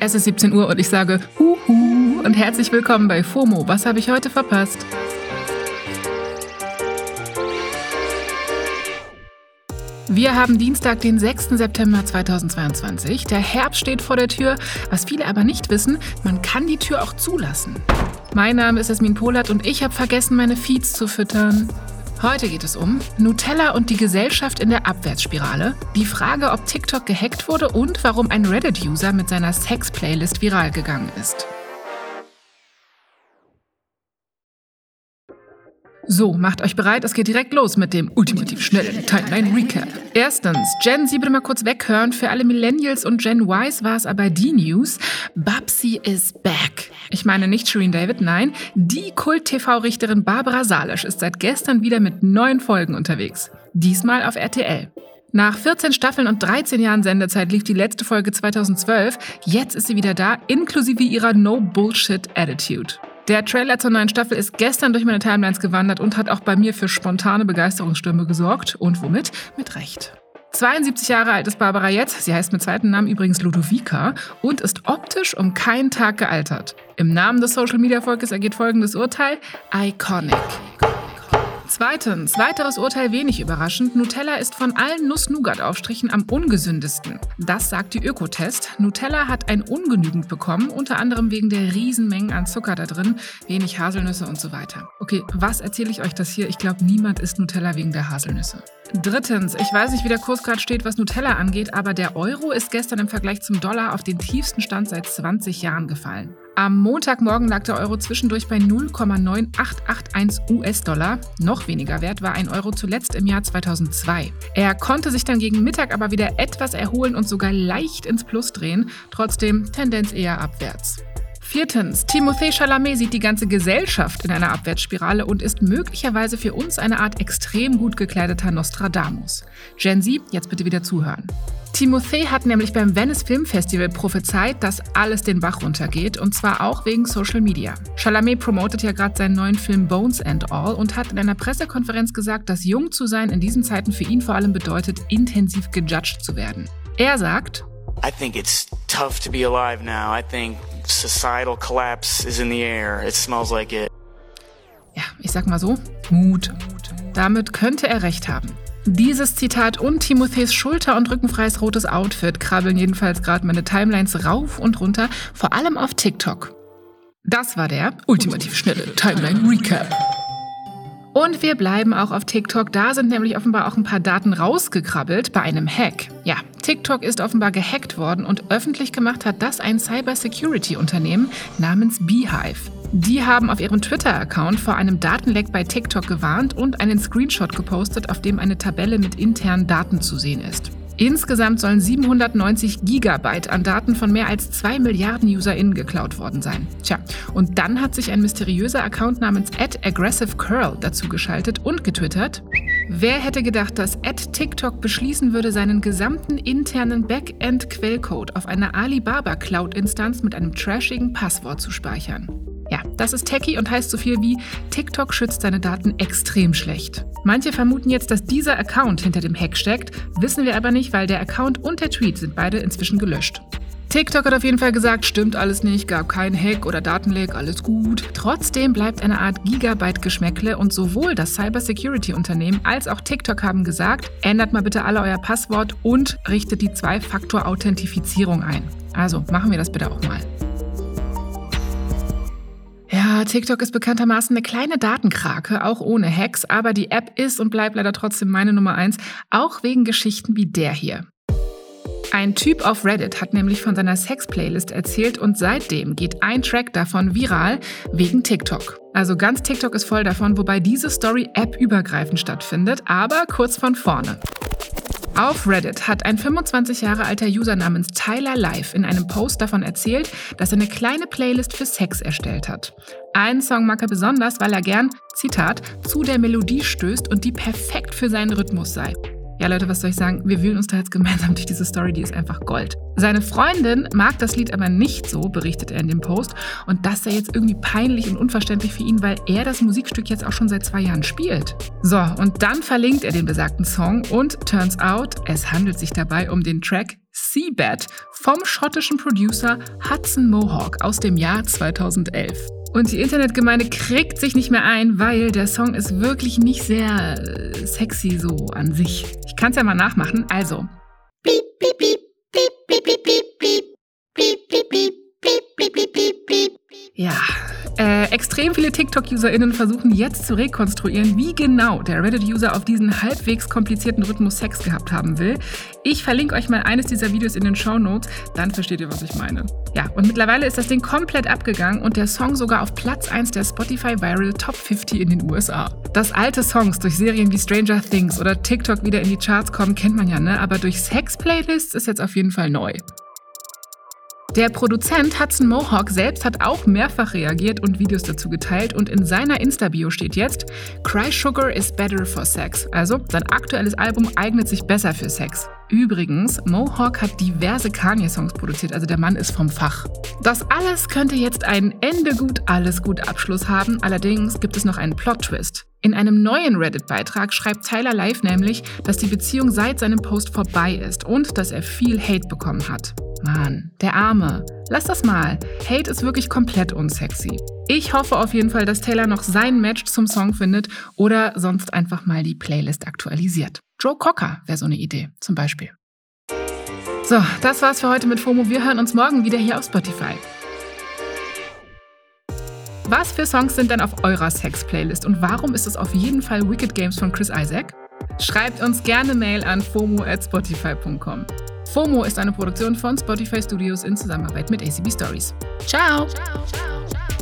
Es ist 17 Uhr und ich sage Huhu und herzlich willkommen bei FOMO. Was habe ich heute verpasst? Wir haben Dienstag, den 6. September 2022. Der Herbst steht vor der Tür. Was viele aber nicht wissen, man kann die Tür auch zulassen. Mein Name ist Esmin Polat und ich habe vergessen, meine Feeds zu füttern. Heute geht es um Nutella und die Gesellschaft in der Abwärtsspirale, die Frage, ob TikTok gehackt wurde und warum ein Reddit-User mit seiner Sex-Playlist viral gegangen ist. So, macht euch bereit, es geht direkt los mit dem ultimativ schnellen Timeline Recap. Erstens, Gen Z bitte mal kurz weghören. Für alle Millennials und Gen Ys war es aber die News. Babsi is back. Ich meine nicht Shireen David, nein. Die Kult-TV-Richterin Barbara Salisch ist seit gestern wieder mit neuen Folgen unterwegs. Diesmal auf RTL. Nach 14 Staffeln und 13 Jahren Sendezeit lief die letzte Folge 2012. Jetzt ist sie wieder da, inklusive ihrer No-Bullshit-Attitude. Der Trailer zur neuen Staffel ist gestern durch meine Timelines gewandert und hat auch bei mir für spontane Begeisterungsstürme gesorgt. Und womit? Mit Recht. 72 Jahre alt ist Barbara jetzt, sie heißt mit zweiten Namen übrigens Ludovica und ist optisch um keinen Tag gealtert. Im Namen des Social Media Volkes ergeht folgendes Urteil: Iconic. Zweitens, weiteres Urteil wenig überraschend. Nutella ist von allen Nuss-Nougat-Aufstrichen am ungesündesten. Das sagt die Ökotest. Nutella hat ein ungenügend bekommen, unter anderem wegen der Riesenmengen an Zucker da drin, wenig Haselnüsse und so weiter. Okay, was erzähle ich euch das hier? Ich glaube, niemand isst Nutella wegen der Haselnüsse. Drittens, ich weiß nicht, wie der Kurs gerade steht, was Nutella angeht, aber der Euro ist gestern im Vergleich zum Dollar auf den tiefsten Stand seit 20 Jahren gefallen. Am Montagmorgen lag der Euro zwischendurch bei 0,9881 US-Dollar. Noch weniger wert war ein Euro zuletzt im Jahr 2002. Er konnte sich dann gegen Mittag aber wieder etwas erholen und sogar leicht ins Plus drehen. Trotzdem Tendenz eher abwärts. Viertens, Timothée Chalamet sieht die ganze Gesellschaft in einer Abwärtsspirale und ist möglicherweise für uns eine Art extrem gut gekleideter Nostradamus. Gen Z, jetzt bitte wieder zuhören. Timothée hat nämlich beim Venice Film Festival prophezeit, dass alles den Bach runtergeht und zwar auch wegen Social Media. Chalamet promotet ja gerade seinen neuen Film Bones and All und hat in einer Pressekonferenz gesagt, dass jung zu sein in diesen Zeiten für ihn vor allem bedeutet, intensiv gejudged zu werden. Er sagt, I think it's tough to be alive now. I think societal collapse is in the air. It smells like it. Ja, ich sag mal so, Mut. Damit könnte er recht haben. Dieses Zitat und Timothees schulter- und rückenfreies rotes Outfit krabbeln jedenfalls gerade meine Timelines rauf und runter, vor allem auf TikTok. Das war der ultimativ schnelle Timeline Recap. Und wir bleiben auch auf TikTok. Da sind nämlich offenbar auch ein paar Daten rausgekrabbelt bei einem Hack. Ja, TikTok ist offenbar gehackt worden und öffentlich gemacht hat das ein Cybersecurity-Unternehmen namens Beehive. Die haben auf ihrem Twitter-Account vor einem Datenleck bei TikTok gewarnt und einen Screenshot gepostet, auf dem eine Tabelle mit internen Daten zu sehen ist. Insgesamt sollen 790 Gigabyte an Daten von mehr als 2 Milliarden UserInnen geklaut worden sein. Tja, und dann hat sich ein mysteriöser Account namens @aggressivecurl dazu geschaltet und getwittert: Wer hätte gedacht, dass TikTok beschließen würde, seinen gesamten internen Backend-Quellcode auf einer Alibaba Cloud-Instanz mit einem trashigen Passwort zu speichern? Das ist techy und heißt so viel wie TikTok schützt seine Daten extrem schlecht. Manche vermuten jetzt, dass dieser Account hinter dem Hack steckt, wissen wir aber nicht, weil der Account und der Tweet sind beide inzwischen gelöscht. TikTok hat auf jeden Fall gesagt, stimmt alles nicht, gab kein Hack oder Datenleck, alles gut. Trotzdem bleibt eine Art Gigabyte-Geschmäckle und sowohl das Cybersecurity-Unternehmen als auch TikTok haben gesagt, ändert mal bitte alle euer Passwort und richtet die Zwei-Faktor-Authentifizierung ein. Also machen wir das bitte auch mal. TikTok ist bekanntermaßen eine kleine Datenkrake, auch ohne Hacks, aber die App ist und bleibt leider trotzdem meine Nummer eins, auch wegen Geschichten wie der hier. Ein Typ auf Reddit hat nämlich von seiner Sex-Playlist erzählt und seitdem geht ein Track davon viral wegen TikTok. Also ganz TikTok ist voll davon, wobei diese Story App-übergreifend stattfindet, aber kurz von vorne. Auf Reddit hat ein 25 Jahre alter User namens Tyler Life in einem Post davon erzählt, dass er eine kleine Playlist für Sex erstellt hat. Einen Song mag er besonders, weil er gern, Zitat, zu der Melodie stößt und die perfekt für seinen Rhythmus sei. Ja, Leute, was soll ich sagen? Wir wühlen uns da jetzt gemeinsam durch diese Story, die ist einfach Gold. Seine Freundin mag das Lied aber nicht so, berichtet er in dem Post. Und das sei jetzt irgendwie peinlich und unverständlich für ihn, weil er das Musikstück jetzt auch schon seit zwei Jahren spielt. So, und dann verlinkt er den besagten Song und turns out, es handelt sich dabei um den Track Seabed vom schottischen Producer Hudson Mohawk aus dem Jahr 2011. Und die Internetgemeinde kriegt sich nicht mehr ein, weil der Song ist wirklich nicht sehr äh, sexy so an sich. Ich kann es ja mal nachmachen. Also. Piep, piep, piep, piep, piep, piep, piep, piep, piep, piep, piep, piep, piep, piep, piep. Ja, äh, extrem viele TikTok-UserInnen versuchen jetzt zu rekonstruieren, wie genau der Reddit-User auf diesen halbwegs komplizierten Rhythmus Sex gehabt haben will. Ich verlinke euch mal eines dieser Videos in den Show Notes, dann versteht ihr, was ich meine. Ja, und mittlerweile ist das Ding komplett abgegangen und der Song sogar auf Platz 1 der Spotify Viral Top 50 in den USA. Dass alte Songs durch Serien wie Stranger Things oder TikTok wieder in die Charts kommen, kennt man ja, ne? Aber durch Sex-Playlists ist jetzt auf jeden Fall neu. Der Produzent Hudson Mohawk selbst hat auch mehrfach reagiert und Videos dazu geteilt und in seiner Insta-Bio steht jetzt, Cry Sugar is better for sex. Also, sein aktuelles Album eignet sich besser für Sex. Übrigens, Mohawk hat diverse Kanye-Songs produziert, also der Mann ist vom Fach. Das alles könnte jetzt einen Ende gut, alles gut Abschluss haben, allerdings gibt es noch einen Plot-Twist. In einem neuen Reddit-Beitrag schreibt Tyler Live nämlich, dass die Beziehung seit seinem Post vorbei ist und dass er viel Hate bekommen hat. Mann, der Arme. Lass das mal. Hate ist wirklich komplett unsexy. Ich hoffe auf jeden Fall, dass Taylor noch sein Match zum Song findet oder sonst einfach mal die Playlist aktualisiert. Joe Cocker wäre so eine Idee, zum Beispiel. So, das war's für heute mit FOMO. Wir hören uns morgen wieder hier auf Spotify. Was für Songs sind denn auf eurer Sex-Playlist und warum ist es auf jeden Fall Wicked Games von Chris Isaac? Schreibt uns gerne Mail an fomo at spotify.com. FOMO ist eine Produktion von Spotify Studios in Zusammenarbeit mit ACB Stories. Ciao! ciao, ciao, ciao.